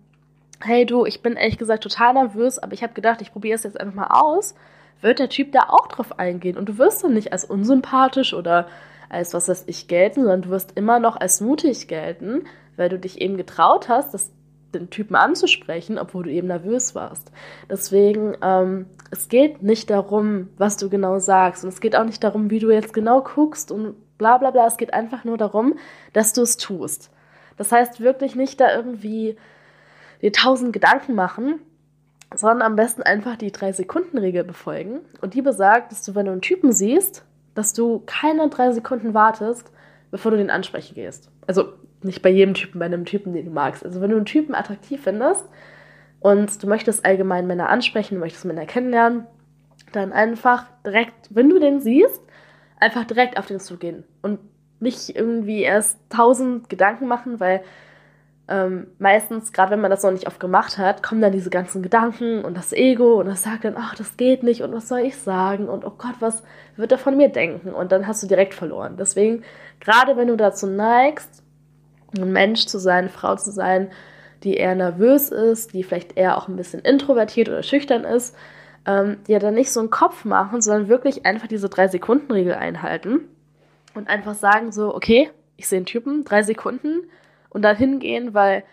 hey du, ich bin ehrlich gesagt total nervös, aber ich habe gedacht, ich probiere es jetzt einfach mal aus, wird der Typ da auch drauf eingehen. Und du wirst dann nicht als unsympathisch oder als was weiß ich gelten, sondern du wirst immer noch als mutig gelten, weil du dich eben getraut hast, das, den Typen anzusprechen, obwohl du eben nervös warst. Deswegen, ähm, es geht nicht darum, was du genau sagst. Und es geht auch nicht darum, wie du jetzt genau guckst und bla bla bla. Es geht einfach nur darum, dass du es tust. Das heißt wirklich nicht da irgendwie dir tausend Gedanken machen, sondern am besten einfach die Drei-Sekunden-Regel befolgen. Und die besagt, dass du, wenn du einen Typen siehst, dass du keine drei Sekunden wartest, bevor du den ansprechen gehst. Also nicht bei jedem Typen, bei einem Typen, den du magst. Also wenn du einen Typen attraktiv findest und du möchtest allgemein Männer ansprechen, du möchtest Männer kennenlernen, dann einfach direkt, wenn du den siehst, einfach direkt auf den zugehen und nicht irgendwie erst tausend Gedanken machen, weil ähm, meistens, gerade wenn man das noch nicht oft gemacht hat, kommen dann diese ganzen Gedanken und das Ego und das sagt dann, ach, das geht nicht und was soll ich sagen und oh Gott, was wird er von mir denken? Und dann hast du direkt verloren. Deswegen, gerade wenn du dazu neigst, ein Mensch zu sein, eine Frau zu sein, die eher nervös ist, die vielleicht eher auch ein bisschen introvertiert oder schüchtern ist, ähm, ja dann nicht so einen Kopf machen, sondern wirklich einfach diese Drei-Sekunden-Regel einhalten und einfach sagen so, okay, ich sehe einen Typen, drei Sekunden, und dann hingehen, weil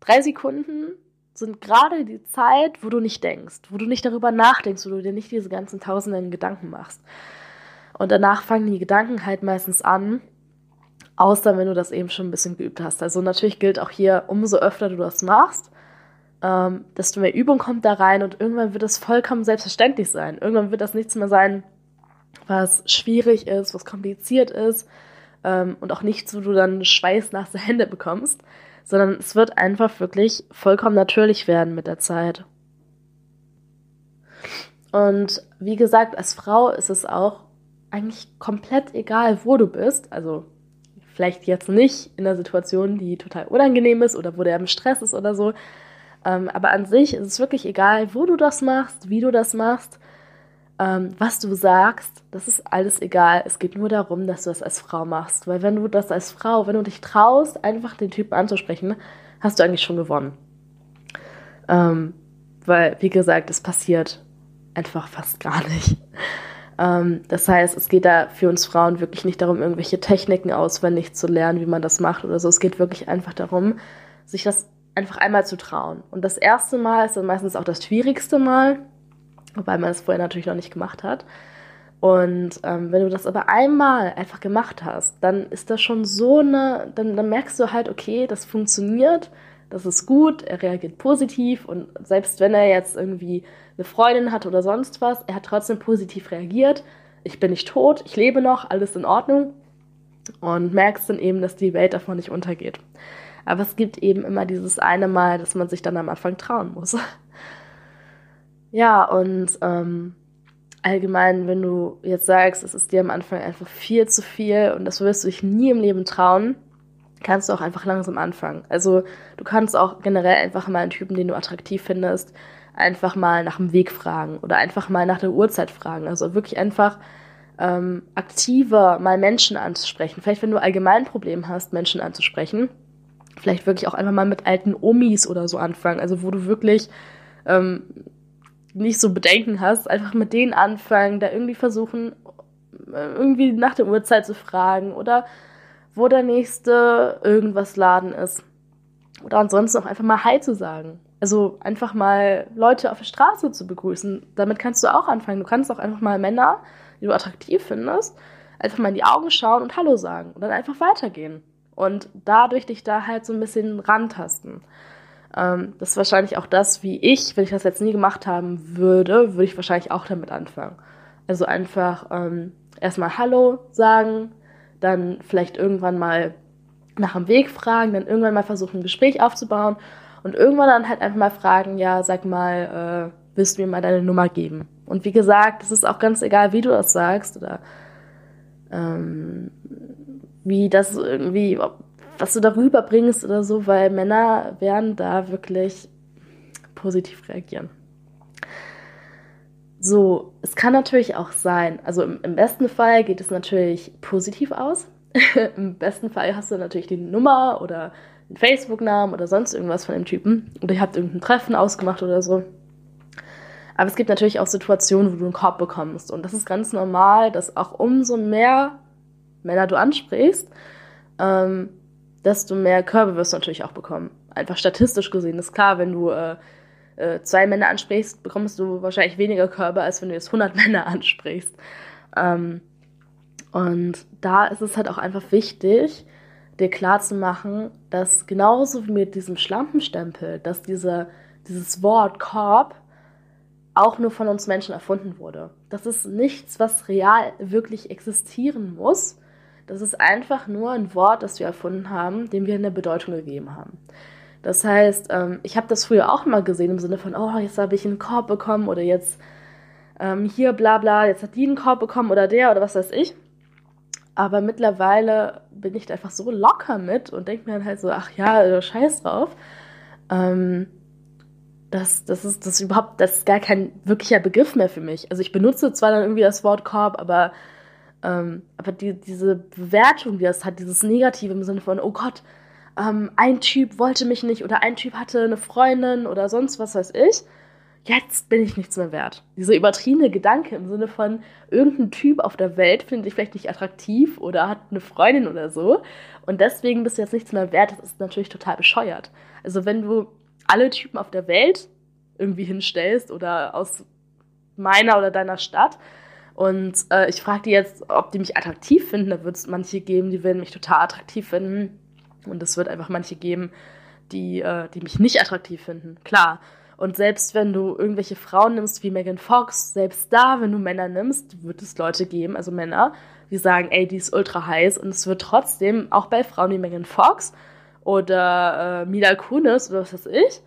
drei Sekunden sind gerade die Zeit, wo du nicht denkst, wo du nicht darüber nachdenkst, wo du dir nicht diese ganzen tausenden Gedanken machst. Und danach fangen die Gedanken halt meistens an, außer wenn du das eben schon ein bisschen geübt hast. Also natürlich gilt auch hier, umso öfter du das machst, ähm, desto mehr Übung kommt da rein und irgendwann wird es vollkommen selbstverständlich sein. Irgendwann wird das nichts mehr sein, was schwierig ist, was kompliziert ist, ähm, und auch nichts, wo du dann schweißnasse [LAUGHS] Hände bekommst, sondern es wird einfach wirklich vollkommen natürlich werden mit der Zeit. Und wie gesagt, als Frau ist es auch eigentlich komplett egal, wo du bist. Also vielleicht jetzt nicht in einer Situation, die total unangenehm ist oder wo der im Stress ist oder so. Ähm, aber an sich ist es wirklich egal, wo du das machst, wie du das machst. Ähm, was du sagst, das ist alles egal. Es geht nur darum, dass du das als Frau machst. Weil wenn du das als Frau, wenn du dich traust, einfach den Typen anzusprechen, hast du eigentlich schon gewonnen. Ähm, weil, wie gesagt, es passiert einfach fast gar nicht. Ähm, das heißt, es geht da für uns Frauen wirklich nicht darum, irgendwelche Techniken auswendig zu lernen, wie man das macht oder so. Es geht wirklich einfach darum, sich das einfach einmal zu trauen. Und das erste Mal ist dann meistens auch das schwierigste Mal wobei man es vorher natürlich noch nicht gemacht hat. Und ähm, wenn du das aber einmal einfach gemacht hast, dann ist das schon so eine, dann, dann merkst du halt, okay, das funktioniert, das ist gut, er reagiert positiv und selbst wenn er jetzt irgendwie eine Freundin hat oder sonst was, er hat trotzdem positiv reagiert. Ich bin nicht tot, ich lebe noch, alles in Ordnung und merkst dann eben, dass die Welt davon nicht untergeht. Aber es gibt eben immer dieses eine Mal, dass man sich dann am Anfang trauen muss. [LAUGHS] Ja, und ähm, allgemein, wenn du jetzt sagst, es ist dir am Anfang einfach viel zu viel und das wirst du dich nie im Leben trauen, kannst du auch einfach langsam anfangen. Also du kannst auch generell einfach mal einen Typen, den du attraktiv findest, einfach mal nach dem Weg fragen oder einfach mal nach der Uhrzeit fragen. Also wirklich einfach ähm, aktiver mal Menschen anzusprechen. Vielleicht, wenn du allgemein ein Problem hast, Menschen anzusprechen, vielleicht wirklich auch einfach mal mit alten Omis oder so anfangen. Also wo du wirklich ähm, nicht so Bedenken hast, einfach mit denen anfangen, da irgendwie versuchen, äh, irgendwie nach der Uhrzeit zu fragen oder wo der nächste irgendwas Laden ist. Oder ansonsten auch einfach mal Hi zu sagen. Also einfach mal Leute auf der Straße zu begrüßen. Damit kannst du auch anfangen. Du kannst auch einfach mal Männer, die du attraktiv findest, einfach mal in die Augen schauen und Hallo sagen und dann einfach weitergehen. Und dadurch dich da halt so ein bisschen rantasten. Ähm, das ist wahrscheinlich auch das, wie ich, wenn ich das jetzt nie gemacht haben würde, würde ich wahrscheinlich auch damit anfangen. Also einfach ähm, erstmal Hallo sagen, dann vielleicht irgendwann mal nach dem Weg fragen, dann irgendwann mal versuchen, ein Gespräch aufzubauen und irgendwann dann halt einfach mal fragen, ja, sag mal, äh, willst du mir mal deine Nummer geben? Und wie gesagt, es ist auch ganz egal, wie du das sagst oder ähm, wie das irgendwie, was du darüber bringst oder so, weil Männer werden da wirklich positiv reagieren. So, es kann natürlich auch sein, also im, im besten Fall geht es natürlich positiv aus. [LAUGHS] Im besten Fall hast du natürlich die Nummer oder den Facebook-Namen oder sonst irgendwas von dem Typen. Oder ihr habt irgendein Treffen ausgemacht oder so. Aber es gibt natürlich auch Situationen, wo du einen Korb bekommst. Und das ist ganz normal, dass auch umso mehr Männer du ansprichst, ähm, desto mehr Körbe wirst du natürlich auch bekommen. Einfach statistisch gesehen ist klar, wenn du äh, äh, zwei Männer ansprichst, bekommst du wahrscheinlich weniger Körbe, als wenn du jetzt 100 [LAUGHS] Männer ansprichst. Ähm, und da ist es halt auch einfach wichtig, dir klarzumachen, dass genauso wie mit diesem Schlampenstempel, dass diese, dieses Wort Korb auch nur von uns Menschen erfunden wurde. Das ist nichts, was real wirklich existieren muss. Das ist einfach nur ein Wort, das wir erfunden haben, dem wir eine Bedeutung gegeben haben. Das heißt, ähm, ich habe das früher auch mal gesehen im Sinne von, oh, jetzt habe ich einen Korb bekommen oder jetzt ähm, hier bla bla, jetzt hat die einen Korb bekommen oder der oder was weiß ich. Aber mittlerweile bin ich da einfach so locker mit und denke mir dann halt so, ach ja, äh, scheiß drauf. Ähm, das, das, ist, das ist überhaupt, das ist gar kein wirklicher Begriff mehr für mich. Also ich benutze zwar dann irgendwie das Wort Korb, aber, ähm, aber die, diese Bewertung, die das hat, dieses Negative im Sinne von, oh Gott, ähm, ein Typ wollte mich nicht oder ein Typ hatte eine Freundin oder sonst was weiß ich, jetzt bin ich nichts mehr wert. Dieser übertriebene Gedanke im Sinne von, irgendein Typ auf der Welt findet dich vielleicht nicht attraktiv oder hat eine Freundin oder so und deswegen bist du jetzt nichts mehr wert, das ist natürlich total bescheuert. Also wenn du alle Typen auf der Welt irgendwie hinstellst oder aus meiner oder deiner Stadt. Und äh, ich frage die jetzt, ob die mich attraktiv finden. Da wird es manche geben, die werden mich total attraktiv finden. Und es wird einfach manche geben, die, äh, die mich nicht attraktiv finden. Klar. Und selbst wenn du irgendwelche Frauen nimmst wie Megan Fox, selbst da, wenn du Männer nimmst, wird es Leute geben, also Männer, die sagen, ey, die ist ultra heiß. Und es wird trotzdem, auch bei Frauen wie Megan Fox, oder äh, Mila Kunis oder was weiß ich,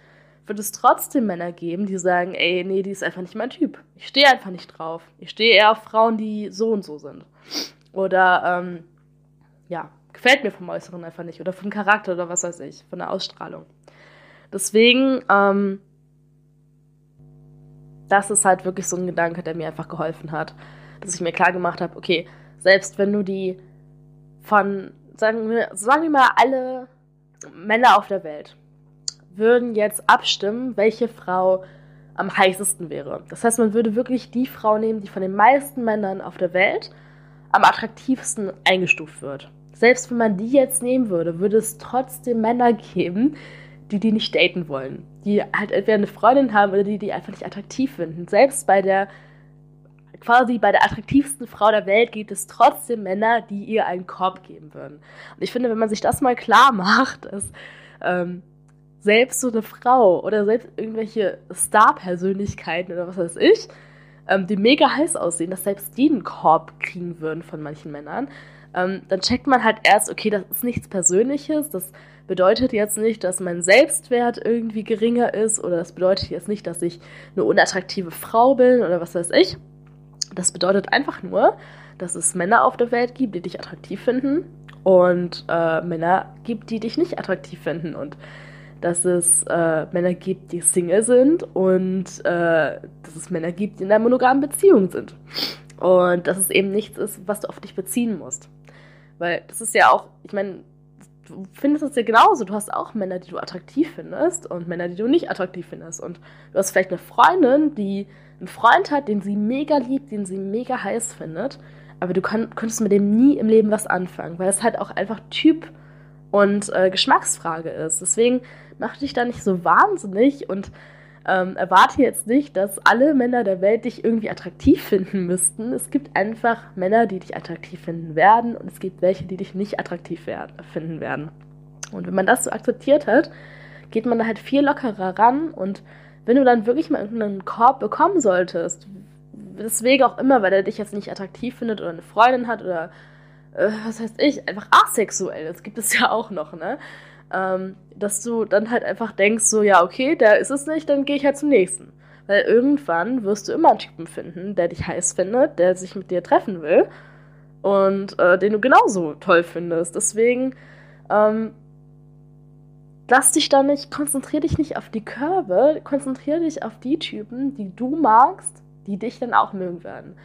wird es trotzdem Männer geben, die sagen, ey, nee, die ist einfach nicht mein Typ. Ich stehe einfach nicht drauf. Ich stehe eher auf Frauen, die so und so sind. Oder, ähm, ja, gefällt mir vom Äußeren einfach nicht. Oder vom Charakter oder was weiß ich, von der Ausstrahlung. Deswegen, ähm, das ist halt wirklich so ein Gedanke, der mir einfach geholfen hat. Dass ich mir klar gemacht habe, okay, selbst wenn du die von, sagen wir, sagen wir mal, alle Männer auf der Welt würden jetzt abstimmen, welche Frau am heißesten wäre. Das heißt, man würde wirklich die Frau nehmen, die von den meisten Männern auf der Welt am attraktivsten eingestuft wird. Selbst wenn man die jetzt nehmen würde, würde es trotzdem Männer geben, die die nicht daten wollen. Die halt entweder eine Freundin haben oder die die einfach nicht attraktiv finden. Selbst bei der quasi bei der attraktivsten Frau der Welt gibt es trotzdem Männer, die ihr einen Korb geben würden. Und ich finde, wenn man sich das mal klar macht, dass ähm, selbst so eine Frau oder selbst irgendwelche Star-Persönlichkeiten oder was weiß ich, ähm, die mega heiß aussehen, dass selbst die einen Korb kriegen würden von manchen Männern, ähm, dann checkt man halt erst, okay, das ist nichts Persönliches, das bedeutet jetzt nicht, dass mein Selbstwert irgendwie geringer ist oder das bedeutet jetzt nicht, dass ich eine unattraktive Frau bin oder was weiß ich, das bedeutet einfach nur, dass es Männer auf der Welt gibt, die dich attraktiv finden und äh, Männer gibt, die dich nicht attraktiv finden und dass es äh, Männer gibt, die Single sind und äh, dass es Männer gibt, die in einer monogamen Beziehung sind. Und dass es eben nichts ist, was du auf dich beziehen musst. Weil das ist ja auch, ich meine, du findest es ja genauso. Du hast auch Männer, die du attraktiv findest und Männer, die du nicht attraktiv findest. Und du hast vielleicht eine Freundin, die einen Freund hat, den sie mega liebt, den sie mega heiß findet, aber du kann, könntest mit dem nie im Leben was anfangen, weil es halt auch einfach Typ und äh, Geschmacksfrage ist. Deswegen mach dich da nicht so wahnsinnig und ähm, erwarte jetzt nicht, dass alle Männer der Welt dich irgendwie attraktiv finden müssten. Es gibt einfach Männer, die dich attraktiv finden werden und es gibt welche, die dich nicht attraktiv werden, finden werden. Und wenn man das so akzeptiert hat, geht man da halt viel lockerer ran und wenn du dann wirklich mal irgendeinen Korb bekommen solltest, weswegen auch immer, weil er dich jetzt nicht attraktiv findet oder eine Freundin hat oder äh, was heißt ich, einfach asexuell, das gibt es ja auch noch, ne? Ähm, dass du dann halt einfach denkst, so, ja, okay, der ist es nicht, dann gehe ich halt zum nächsten. Weil irgendwann wirst du immer einen Typen finden, der dich heiß findet, der sich mit dir treffen will und äh, den du genauso toll findest. Deswegen ähm, lass dich da nicht, konzentriere dich nicht auf die Körbe, konzentriere dich auf die Typen, die du magst, die dich dann auch mögen werden.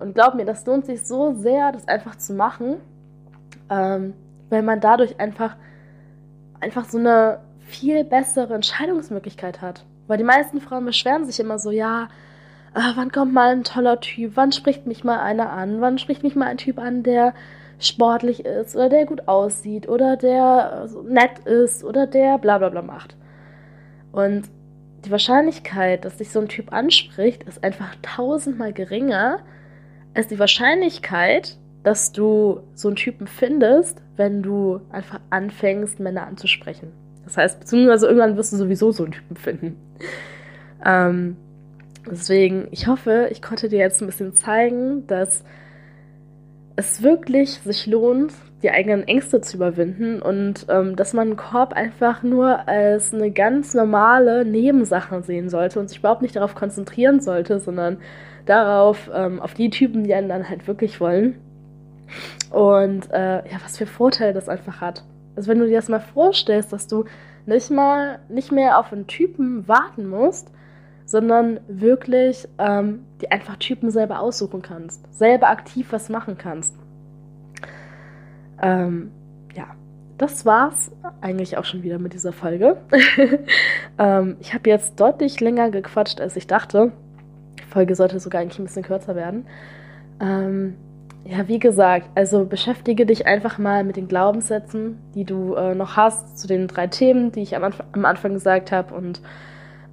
Und glaub mir, das lohnt sich so sehr, das einfach zu machen, ähm, weil man dadurch einfach einfach so eine viel bessere Entscheidungsmöglichkeit hat. Weil die meisten Frauen beschweren sich immer so, ja, äh, wann kommt mal ein toller Typ, wann spricht mich mal einer an, wann spricht mich mal ein Typ an, der sportlich ist oder der gut aussieht oder der nett ist oder der bla bla bla macht. Und die Wahrscheinlichkeit, dass dich so ein Typ anspricht, ist einfach tausendmal geringer als die Wahrscheinlichkeit, dass du so einen Typen findest, wenn du einfach anfängst, Männer anzusprechen. Das heißt, beziehungsweise irgendwann wirst du sowieso so einen Typen finden. Ähm, deswegen, ich hoffe, ich konnte dir jetzt ein bisschen zeigen, dass es wirklich sich lohnt, die eigenen Ängste zu überwinden und ähm, dass man einen Korb einfach nur als eine ganz normale Nebensache sehen sollte und sich überhaupt nicht darauf konzentrieren sollte, sondern darauf, ähm, auf die Typen, die einen dann halt wirklich wollen. Und äh, ja, was für Vorteile das einfach hat. Also wenn du dir das mal vorstellst, dass du nicht mal nicht mehr auf einen Typen warten musst, sondern wirklich ähm, die einfach Typen selber aussuchen kannst, selber aktiv was machen kannst. Ähm, ja, das war's eigentlich auch schon wieder mit dieser Folge. [LAUGHS] ähm, ich habe jetzt deutlich länger gequatscht, als ich dachte. Die Folge sollte sogar eigentlich ein bisschen kürzer werden. Ähm, ja, wie gesagt, also beschäftige dich einfach mal mit den Glaubenssätzen, die du äh, noch hast, zu den drei Themen, die ich am, Anf am Anfang gesagt habe und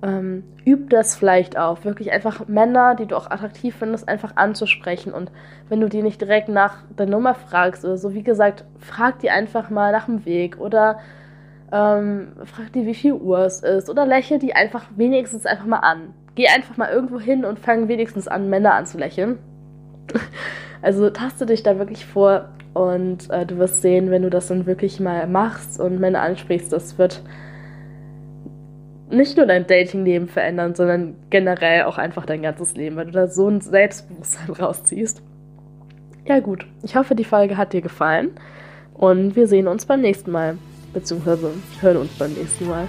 ähm, üb das vielleicht auch. Wirklich einfach Männer, die du auch attraktiv findest, einfach anzusprechen. Und wenn du die nicht direkt nach der Nummer fragst oder so, wie gesagt, frag die einfach mal nach dem Weg oder ähm, frag die, wie viel Uhr es ist oder lächel die einfach wenigstens einfach mal an. Geh einfach mal irgendwo hin und fang wenigstens an, Männer anzulächeln. [LAUGHS] also taste dich da wirklich vor und äh, du wirst sehen, wenn du das dann wirklich mal machst und Männer ansprichst, das wird nicht nur dein Datingleben verändern, sondern generell auch einfach dein ganzes Leben, weil du da so ein Selbstbewusstsein [LAUGHS] rausziehst. Ja gut, ich hoffe, die Folge hat dir gefallen und wir sehen uns beim nächsten Mal, beziehungsweise hören uns beim nächsten Mal.